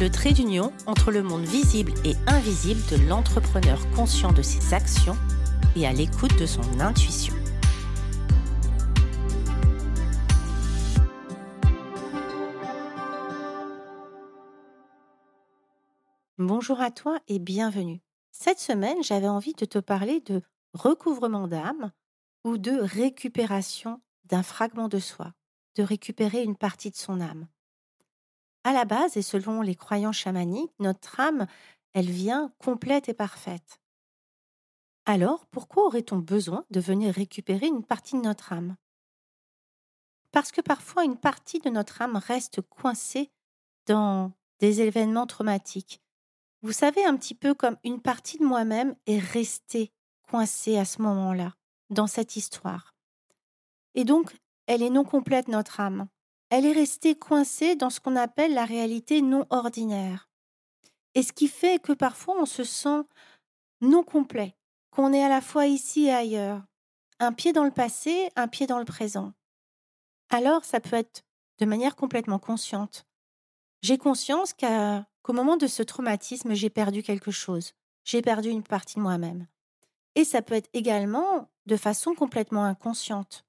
le trait d'union entre le monde visible et invisible de l'entrepreneur conscient de ses actions et à l'écoute de son intuition. Bonjour à toi et bienvenue. Cette semaine, j'avais envie de te parler de recouvrement d'âme ou de récupération d'un fragment de soi, de récupérer une partie de son âme. À la base, et selon les croyants chamaniques, notre âme, elle vient complète et parfaite. Alors, pourquoi aurait-on besoin de venir récupérer une partie de notre âme? Parce que parfois, une partie de notre âme reste coincée dans des événements traumatiques. Vous savez, un petit peu comme une partie de moi-même est restée coincée à ce moment-là, dans cette histoire. Et donc, elle est non complète, notre âme elle est restée coincée dans ce qu'on appelle la réalité non ordinaire. Et ce qui fait que parfois on se sent non complet, qu'on est à la fois ici et ailleurs, un pied dans le passé, un pied dans le présent. Alors ça peut être de manière complètement consciente. J'ai conscience qu'au moment de ce traumatisme, j'ai perdu quelque chose, j'ai perdu une partie de moi-même. Et ça peut être également de façon complètement inconsciente.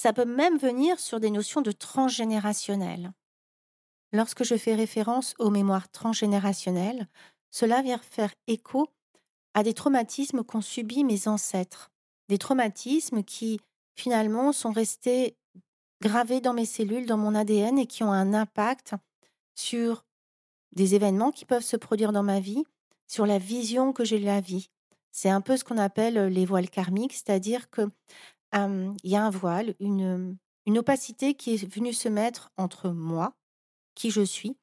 Ça peut même venir sur des notions de transgénérationnel. Lorsque je fais référence aux mémoires transgénérationnelles, cela vient faire écho à des traumatismes qu'ont subis mes ancêtres, des traumatismes qui finalement sont restés gravés dans mes cellules, dans mon ADN et qui ont un impact sur des événements qui peuvent se produire dans ma vie, sur la vision que j'ai de la vie. C'est un peu ce qu'on appelle les voiles karmiques, c'est-à-dire que il y a un voile, une, une opacité qui est venue se mettre entre moi, qui je suis,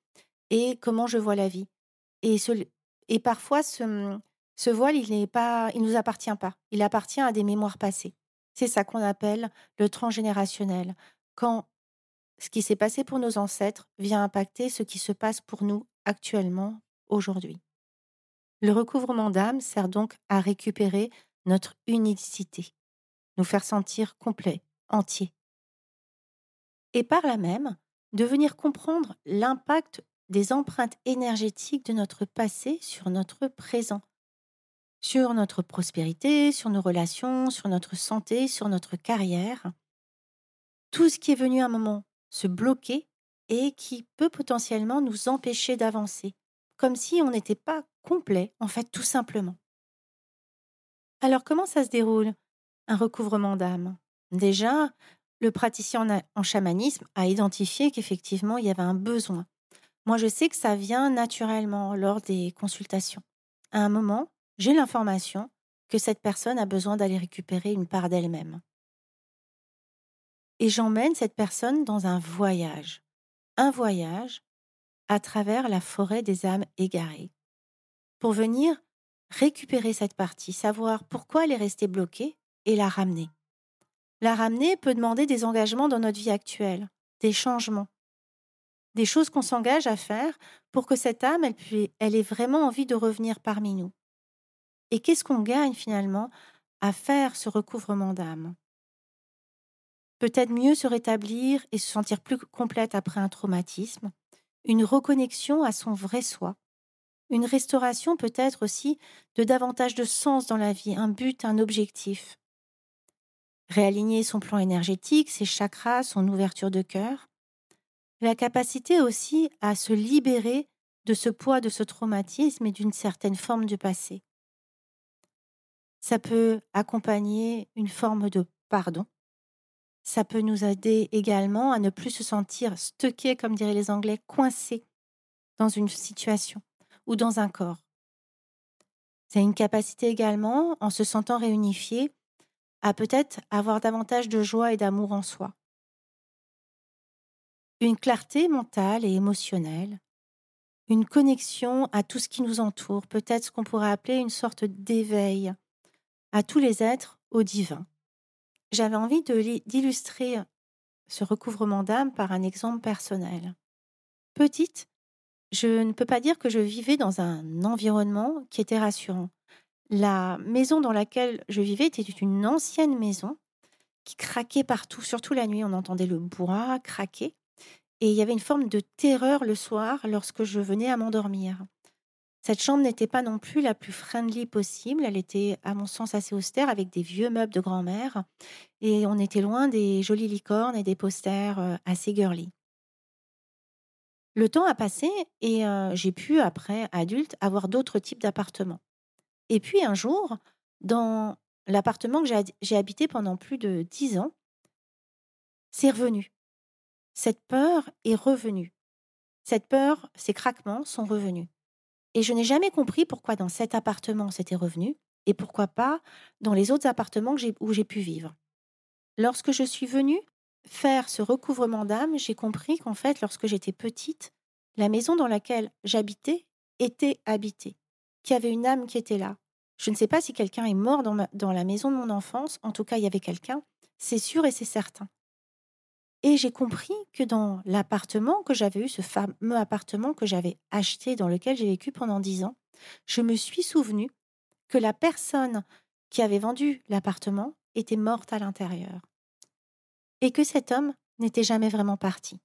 et comment je vois la vie. Et, ce, parfois, ce, ce voile, il n'est pas, il nous appartient pas. Il appartient à des mémoires passées. C'est ça qu'on appelle le transgénérationnel. Quand ce qui s'est passé pour nos ancêtres vient impacter ce qui se passe pour nous actuellement, aujourd'hui. Le recouvrement d'âme sert donc à récupérer notre unicité, nous faire sentir complets, entiers. Et par là même, de venir comprendre l'impact des empreintes énergétiques de notre passé sur notre présent, sur notre prospérité, sur nos relations, sur notre santé, sur notre carrière. Tout ce qui est venu à un moment se bloquer et qui peut potentiellement nous empêcher d'avancer, comme si on n'était pas complet, en fait, tout simplement. Alors comment ça se déroule? Un recouvrement d'âme. Déjà, le praticien en, chamanisme a identifié qu'effectivement, il y avait un besoin. Moi, je sais que ça vient naturellement lors des consultations. À un moment, j'ai l'information que cette personne a besoin d'aller récupérer une part d'elle-même. Et j'emmène cette personne dans un voyage. Un voyage à travers la forêt des âmes égarées. Pour venir récupérer cette partie, savoir pourquoi elle est restée bloquée et la ramener. La ramener peut demander des engagements dans notre vie actuelle, des changements, des choses qu'on s'engage à faire pour que cette âme, elle, elle ait vraiment envie de revenir parmi nous. Et qu'est-ce qu'on gagne finalement à faire ce recouvrement d'âme? Peut-être mieux se rétablir et se sentir plus complète après un traumatisme, une reconnexion à son vrai soi, une restauration peut-être aussi de davantage de sens dans la vie, un but, un objectif réaligner son plan énergétique, ses chakras, son ouverture de cœur. La capacité aussi à se libérer de ce poids, de ce traumatisme et d'une certaine forme du passé. Ça peut accompagner une forme de pardon. Ça peut nous aider également à ne plus se sentir stocké, comme diraient les Anglais, coincé dans une situation ou dans un corps. C'est une capacité également, en se sentant réunifié, à peut-être avoir davantage de joie et d'amour en soi. Une clarté mentale et émotionnelle, une connexion à tout ce qui nous entoure, peut-être ce qu'on pourrait appeler une sorte d'éveil à tous les êtres au divin. J'avais envie d'illustrer ce recouvrement d'âme par un exemple personnel. Petite, je ne peux pas dire que je vivais dans un environnement qui était rassurant. La maison dans laquelle je vivais était une ancienne maison qui craquait partout, surtout la nuit. On entendait le bois craquer. Et il y avait une forme de terreur le soir lorsque je venais à m'endormir. Cette chambre n'était pas non plus la plus friendly possible. Elle était, à mon sens, assez austère avec des vieux meubles de grand-mère. Et on était loin des jolies licornes et des posters euh, assez girly. Le temps a passé et euh, j'ai pu, après, adulte, avoir d'autres types d'appartements. Et puis un jour, dans l'appartement que j'ai habité pendant plus de dix ans, c'est revenu. Cette peur est revenue. Cette peur, ces craquements sont revenus. Et je n'ai jamais compris pourquoi dans cet appartement c'était revenu et pourquoi pas dans les autres appartements où j'ai pu vivre. Lorsque je suis venue faire ce recouvrement d'âme, j'ai compris qu'en fait, lorsque j'étais petite, la maison dans laquelle j'habitais était habitée, qu'il y avait une âme qui était là. Je ne sais pas si quelqu'un est mort dans, dans la maison de mon enfance, en tout cas il y avait quelqu'un, c'est sûr et c'est certain. Et j'ai compris que dans l'appartement que j'avais eu, ce fameux appartement que j'avais acheté, dans lequel j'ai vécu pendant dix ans, je me suis souvenu que la personne qui avait vendu l'appartement était morte à l'intérieur. Et que cet homme n'était jamais vraiment parti.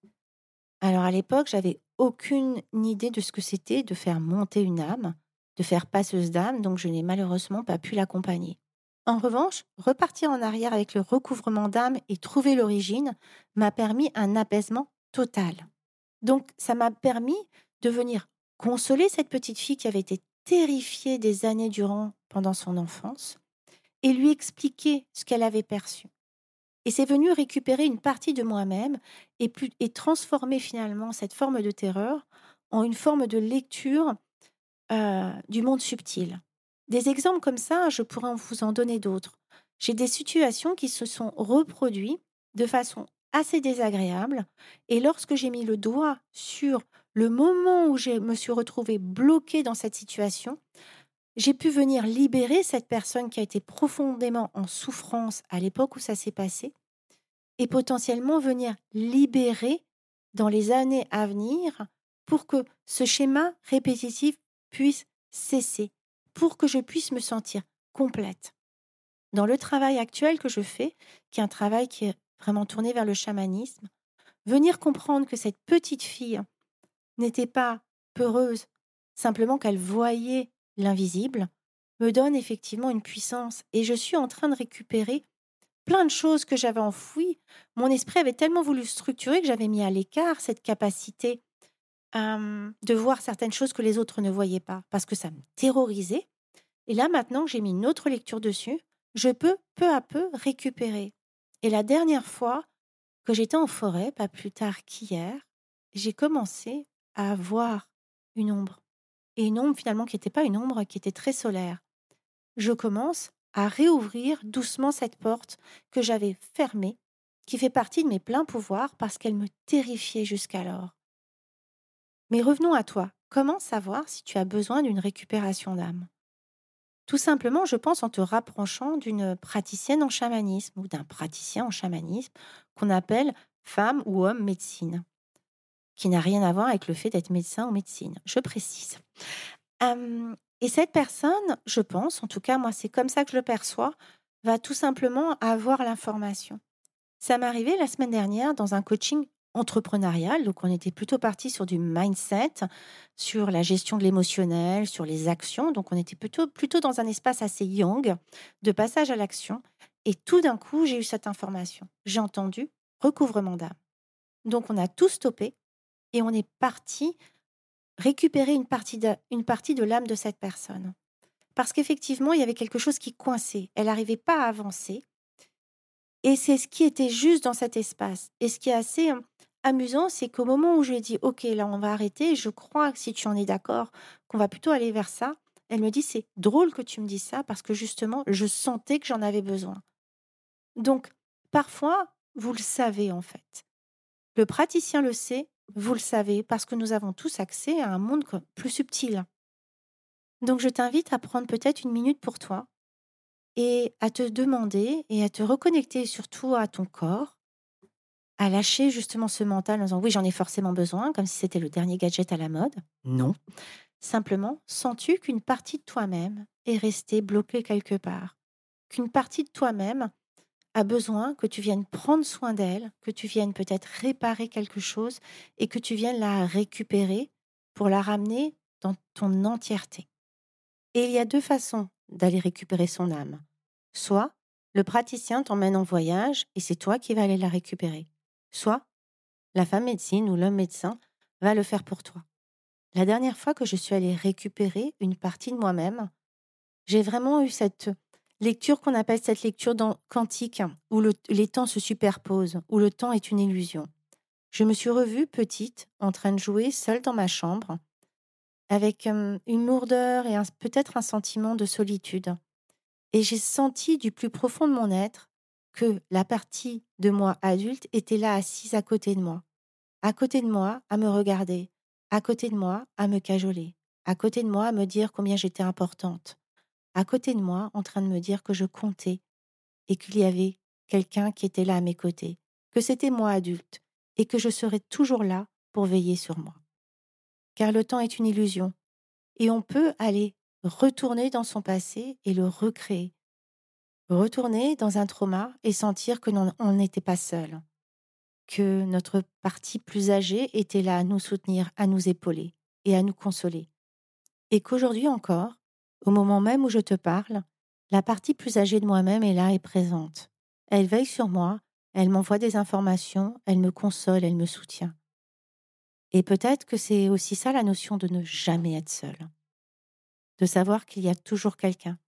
Alors à l'époque, j'avais aucune idée de ce que c'était de faire monter une âme, de faire passeuse d'âme, donc je n'ai malheureusement pas pu l'accompagner. En revanche, repartir en arrière avec le recouvrement d'âme et trouver l'origine m'a permis un apaisement total. Donc ça m'a permis de venir consoler cette petite fille qui avait été terrifiée des années durant pendant son enfance et lui expliquer ce qu'elle avait perçu. Et c'est venu récupérer une partie de moi-même et, et transformer finalement cette forme de terreur en une forme de lecture euh, du monde subtil. Des exemples comme ça, je pourrais vous en donner d'autres. J'ai des situations qui se sont reproduites de façon assez désagréable et lorsque j'ai mis le doigt sur le moment où je me suis retrouvée bloquée dans cette situation, j'ai pu venir libérer cette personne qui a été profondément en souffrance à l'époque où ça s'est passé et potentiellement venir libérer dans les années à venir pour que ce schéma répétitif puisse cesser, pour que je puisse me sentir complète. Dans le travail actuel que je fais, qui est un travail qui est vraiment tourné vers le chamanisme, venir comprendre que cette petite fille n'était pas peureuse, simplement qu'elle voyait l'invisible, me donne effectivement une puissance et je suis en train de récupérer plein de choses que j'avais enfouies. Mon esprit avait tellement voulu structurer que j'avais mis à l'écart cette capacité de voir certaines choses que les autres ne voyaient pas, parce que ça me terrorisait. Et là, maintenant que j'ai mis une autre lecture dessus, je peux peu à peu récupérer. Et la dernière fois que j'étais en forêt, pas plus tard qu'hier, j'ai commencé à voir une ombre et une ombre finalement qui n'était pas une ombre, qui était très solaire. Je commence à réouvrir doucement cette porte que j'avais fermée, qui fait partie de mes pleins pouvoirs parce qu'elle me terrifiait jusqu'alors. Mais revenons à toi. Comment savoir si tu as besoin d'une récupération d'âme? Tout simplement, je pense, en te rapprochant d'une praticienne en chamanisme ou d'un praticien en chamanisme qu'on appelle femme ou homme médecine qui n'a rien à voir avec le fait d'être médecin ou médecine, je précise. et cette personne, je pense, en tout cas moi c'est comme ça que je le perçois, va tout simplement avoir l'information. Ça m'est arrivé la semaine dernière dans un coaching entrepreneurial, donc on était plutôt parti sur du mindset, sur la gestion de l'émotionnel, sur les actions, donc on était plutôt, plutôt dans un espace assez young, de passage à l'action, et tout d'un coup j'ai eu cette information. J'ai entendu recouvrement d'âme. Donc on a tout stoppé, et on est parti récupérer une partie de, une partie de l'âme de cette personne. Parce qu'effectivement, il y avait quelque chose qui coinçait. Elle n'arrivait pas à avancer. Et c'est ce qui était juste dans cet espace. Et ce qui est assez amusant, c'est qu'au moment où je lui ai dit, OK, là, on va arrêter, je crois que si tu en es d'accord, qu'on va plutôt aller vers ça, elle me dit, c'est drôle que tu me dises ça parce que justement, je sentais que j'en avais besoin. Donc, parfois, vous le savez en fait. Le praticien le sait, vous le savez, parce que nous avons tous accès à un monde plus subtil. Donc je t'invite à prendre peut-être une minute pour toi et à te demander et à te reconnecter surtout à ton corps, à lâcher justement ce mental en disant oui, j'en ai forcément besoin, comme si c'était le dernier gadget à la mode. Non. Simplement, sens-tu qu'une partie de toi-même est restée bloquée quelque part? Qu'une partie de toi-même a besoin que tu viennes prendre soin d'elle, que tu viennes peut-être réparer quelque chose et que tu viennes la récupérer pour la ramener dans ton entièreté? Et il y a deux façons d'aller récupérer son âme. Soit le praticien t'emmène en voyage et c'est toi qui vas aller la récupérer. Soit la femme médecine ou l'homme médecin va le faire pour toi. La dernière fois que je suis allée récupérer une partie de moi-même, j'ai vraiment eu cette lecture qu'on appelle cette lecture quantique, où les temps se superposent, où le temps est une illusion. Je me suis revue petite, en train de jouer seule dans ma chambre, avec une lourdeur et peut-être un sentiment de solitude. Et j'ai senti du plus profond de mon être que la partie de moi adulte était là assise à côté de moi, à côté de moi à me regarder, à côté de moi à me cajoler, à côté de moi à me dire combien j'étais importante, à côté de moi en train de me dire que je comptais et qu'il y avait quelqu'un qui était là à mes côtés, que c'était moi adulte et que je serais toujours là pour veiller sur moi car le temps est une illusion, et on peut aller retourner dans son passé et le recréer. Retourner dans un trauma et sentir que on n'était pas seul, que notre partie plus âgée était là à nous soutenir, à nous épauler et à nous consoler. Et qu'aujourd'hui encore, au moment même où je te parle, la partie plus âgée de moi-même est là et présente. Elle veille sur moi, elle m'envoie des informations, elle me console, elle me soutient. Et peut-être que c'est aussi ça la notion de ne jamais être seul. De savoir qu'il y a toujours quelqu'un.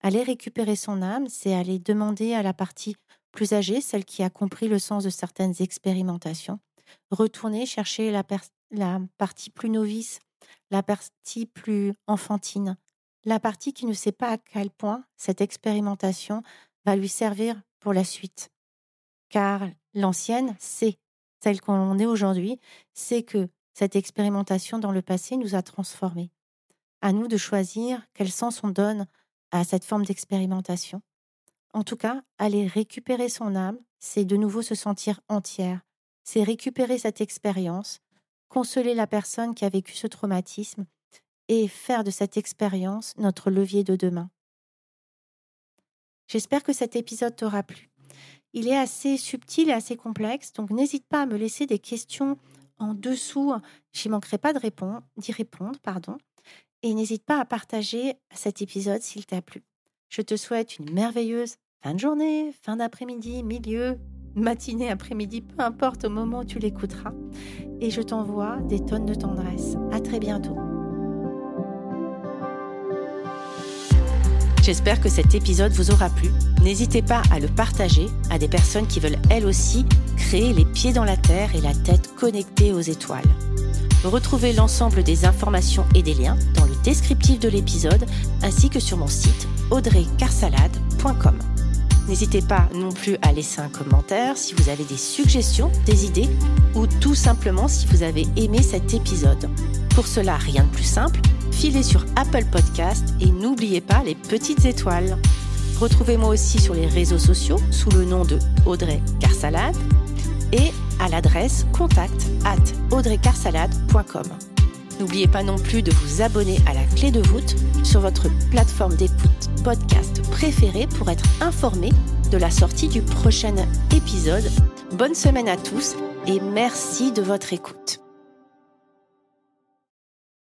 Aller récupérer son âme, c'est aller demander à la partie plus âgée, celle qui a compris le sens de certaines expérimentations, retourner chercher la, partie plus novice, la partie plus enfantine, la partie qui ne sait pas à quel point cette expérimentation va lui servir pour la suite. Car l'ancienne sait telle qu'on est aujourd'hui, c'est que cette expérimentation dans le passé nous a transformés. À nous de choisir quel sens on donne à cette forme d'expérimentation. En tout cas, aller récupérer son âme, c'est de nouveau se sentir entière, c'est récupérer cette expérience, consoler la personne qui a vécu ce traumatisme et faire de cette expérience notre levier de demain. J'espère que cet épisode t'aura plu. Il est assez subtil et assez complexe, donc n'hésite pas à me laisser des questions en dessous. J'y manquerai pas répondre, d'y répondre, pardon. Et n'hésite pas à partager cet épisode s'il t'a plu. Je te souhaite une merveilleuse fin de journée, fin d'après-midi, milieu, matinée, après-midi, peu importe au moment où tu l'écouteras. Et je t'envoie des tonnes de tendresse. À très bientôt. J'espère que cet épisode vous aura plu. N'hésitez pas à le partager à des personnes qui veulent elles aussi créer les pieds dans la terre et la tête connectée aux étoiles. Retrouvez l'ensemble des informations et des liens dans le descriptif de l'épisode ainsi que sur mon site audreycarsalade.com. N'hésitez pas non plus à laisser un commentaire si vous avez des suggestions, des idées ou tout simplement si vous avez aimé cet épisode. Pour cela, rien de plus simple, filez sur Apple Podcast et n'oubliez pas les petites étoiles. Retrouvez-moi aussi sur les réseaux sociaux sous le nom de Audrey Carsalade et à l'adresse contact at audreycarsalade.com. N'oubliez pas non plus de vous abonner à la clé de voûte sur votre plateforme d'écoute podcast préférée pour être informé de la sortie du prochain épisode. Bonne semaine à tous et merci de votre écoute.